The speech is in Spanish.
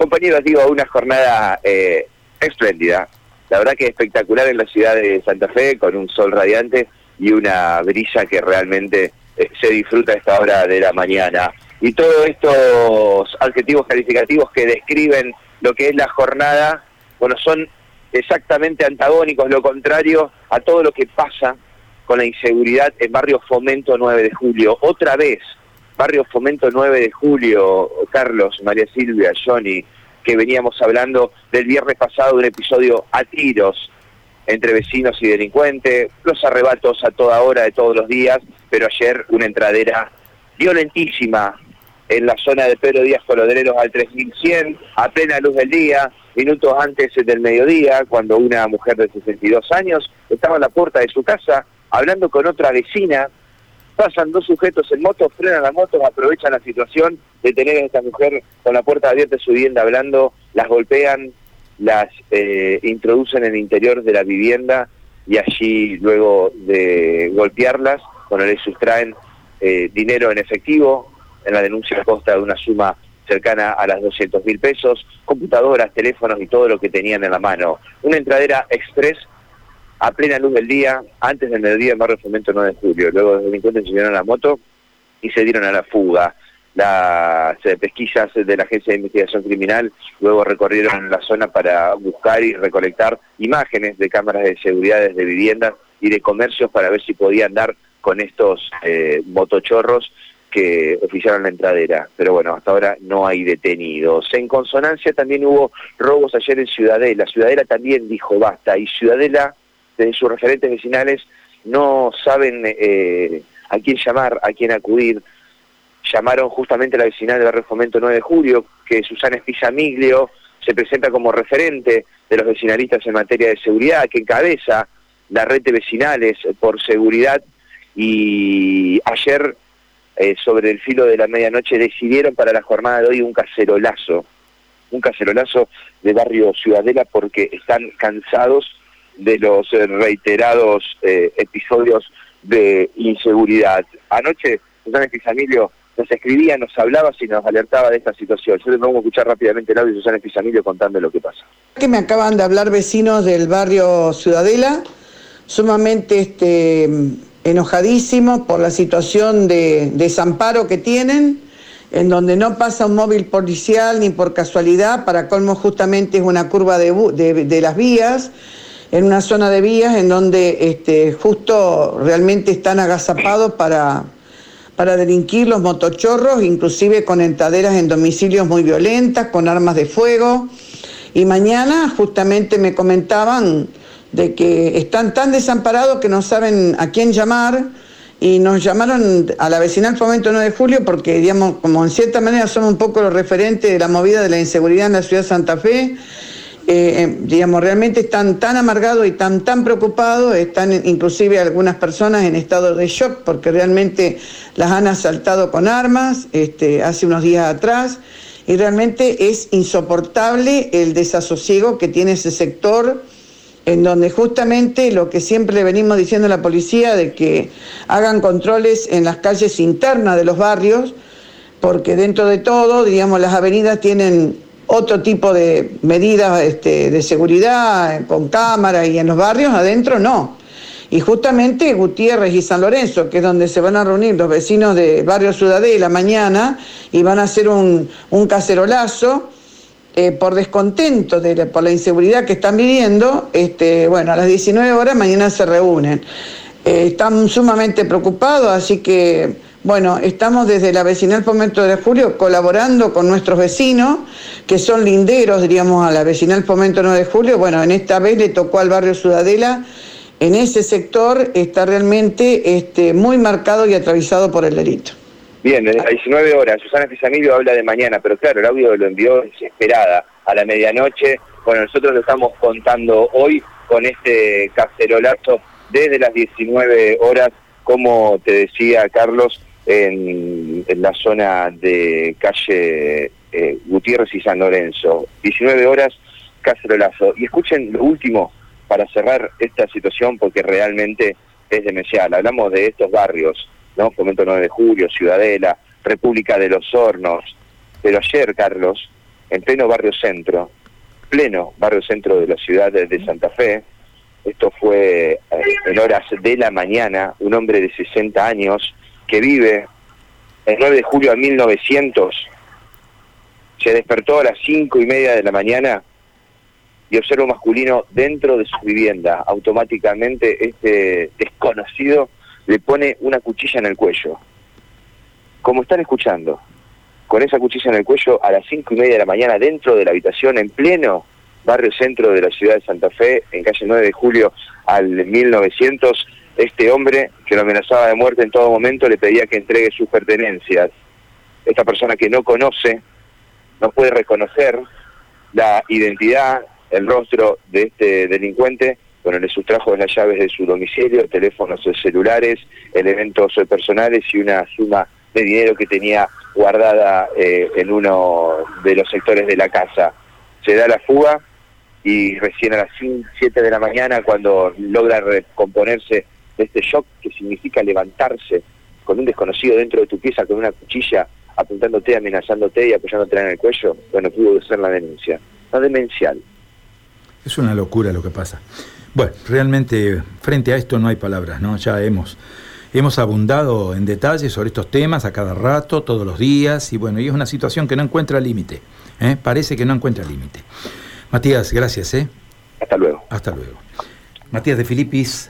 Compañeros, digo, una jornada eh, espléndida. La verdad que espectacular en la ciudad de Santa Fe, con un sol radiante y una brisa que realmente eh, se disfruta a esta hora de la mañana. Y todos estos adjetivos calificativos que describen lo que es la jornada, bueno, son exactamente antagónicos, lo contrario a todo lo que pasa con la inseguridad en Barrio Fomento 9 de Julio. Otra vez, Barrio Fomento 9 de julio, Carlos, María Silvia, Johnny, que veníamos hablando del viernes pasado, un episodio a tiros entre vecinos y delincuentes, los arrebatos a toda hora de todos los días, pero ayer una entradera violentísima en la zona de Pedro Díaz Colodereros al 3100, a plena luz del día, minutos antes del mediodía, cuando una mujer de 62 años estaba en la puerta de su casa hablando con otra vecina pasan dos sujetos en moto, frenan la moto, aprovechan la situación de tener a esta mujer con la puerta abierta de su vivienda hablando, las golpean, las eh, introducen en el interior de la vivienda y allí luego de golpearlas, bueno, les sustraen eh, dinero en efectivo, en la denuncia consta de una suma cercana a las 200 mil pesos, computadoras, teléfonos y todo lo que tenían en la mano. Una entradera express a plena luz del día, antes del mediodía Barrio Fomento 9 de julio. Luego los delincuentes subieron a la moto y se dieron a la fuga. Las eh, pesquisas de la Agencia de Investigación Criminal luego recorrieron la zona para buscar y recolectar imágenes de cámaras de seguridad de viviendas y de comercios para ver si podían dar con estos eh, motochorros que oficiaron la entradera. Pero bueno, hasta ahora no hay detenidos. En consonancia también hubo robos ayer en Ciudadela. Ciudadela también dijo basta y Ciudadela de sus referentes vecinales no saben eh, a quién llamar, a quién acudir. Llamaron justamente a la vecinal del barrio Fomento 9 de Julio, que Susana Espizamiglio se presenta como referente de los vecinalistas en materia de seguridad, que encabeza la red de vecinales por seguridad y ayer eh, sobre el filo de la medianoche decidieron para la jornada de hoy un cacerolazo, un cacerolazo de barrio Ciudadela porque están cansados de los eh, reiterados eh, episodios de inseguridad. Anoche, Susana Espizamilio nos escribía, nos hablaba y nos alertaba de esta situación. Yo les vamos a escuchar rápidamente el audio de Susana Espizamilio contando lo que pasa. Que me acaban de hablar vecinos del barrio Ciudadela, sumamente este, enojadísimos por la situación de desamparo que tienen, en donde no pasa un móvil policial ni por casualidad, para colmo justamente es una curva de, de las vías en una zona de vías en donde este, justo realmente están agazapados para, para delinquir los motochorros, inclusive con entaderas en domicilios muy violentas, con armas de fuego. Y mañana justamente me comentaban de que están tan desamparados que no saben a quién llamar y nos llamaron a la vecinal Fomento 9 de Julio porque, digamos, como en cierta manera somos un poco los referentes de la movida de la inseguridad en la ciudad de Santa Fe, eh, eh, digamos, realmente están tan amargados y tan, tan preocupados, están inclusive algunas personas en estado de shock porque realmente las han asaltado con armas este, hace unos días atrás y realmente es insoportable el desasosiego que tiene ese sector en donde justamente lo que siempre le venimos diciendo a la policía de que hagan controles en las calles internas de los barrios, porque dentro de todo, digamos, las avenidas tienen otro tipo de medidas este, de seguridad con cámaras y en los barrios adentro no. Y justamente Gutiérrez y San Lorenzo, que es donde se van a reunir los vecinos de Barrio Ciudadela mañana y van a hacer un, cacerolazo, eh, por descontento de por la inseguridad que están viviendo, este, bueno, a las 19 horas mañana se reúnen. Eh, están sumamente preocupados, así que bueno, estamos desde la vecinal Fomento de Julio colaborando con nuestros vecinos, que son linderos, diríamos, a la vecinal Fomento 9 de Julio. Bueno, en esta vez le tocó al barrio Ciudadela. En ese sector está realmente este, muy marcado y atravesado por el delito. Bien, a 19 horas, Susana Pisamilio habla de mañana, pero claro, el audio lo envió desesperada a la medianoche. Bueno, nosotros lo estamos contando hoy con este cacerolazo desde las 19 horas, como te decía Carlos, en, la zona de calle eh, Gutiérrez y San Lorenzo. 19 horas, cacerolazo. Y escuchen lo último para cerrar esta situación porque realmente es demencial. Hablamos de estos barrios, ¿no? Fomento 9 de Julio, Ciudadela, República de los Hornos. Pero ayer, Carlos, en pleno barrio centro, pleno barrio centro de la ciudad de Santa Fe. Esto fue eh, en horas de la mañana, un hombre de 60 años que vive el 9 de julio de 1900, se despertó a las 5 y media de la mañana y observa un masculino dentro de su vivienda. Automáticamente este desconocido le pone una cuchilla en el cuello. Como están escuchando, con esa cuchilla en el cuello a las cinco y media de la mañana dentro de la habitación en pleno barrio centro de la ciudad de Santa Fe, en calle 9 de julio al 1900, este hombre que lo amenazaba de muerte en todo momento le pedía que entregue sus pertenencias. Esta persona que no conoce, no puede reconocer la identidad, el rostro de este delincuente, bueno, le sustrajo las llaves de su domicilio, teléfonos celulares, elementos personales y una suma de dinero que tenía guardada eh, en uno de los sectores de la casa. Se da la fuga y recién a las 7 de la mañana, cuando logra recomponerse de este shock que significa levantarse con un desconocido dentro de tu pieza con una cuchilla apuntándote, amenazándote y apoyándote en el cuello, bueno, pudo ser la denuncia. No demencial. Es una locura lo que pasa. Bueno, realmente frente a esto no hay palabras, ¿no? Ya hemos, hemos abundado en detalle sobre estos temas a cada rato, todos los días, y bueno, y es una situación que no encuentra límite. ¿eh? Parece que no encuentra límite. Matías, gracias, ¿eh? Hasta luego. Hasta luego. Matías de Filipis.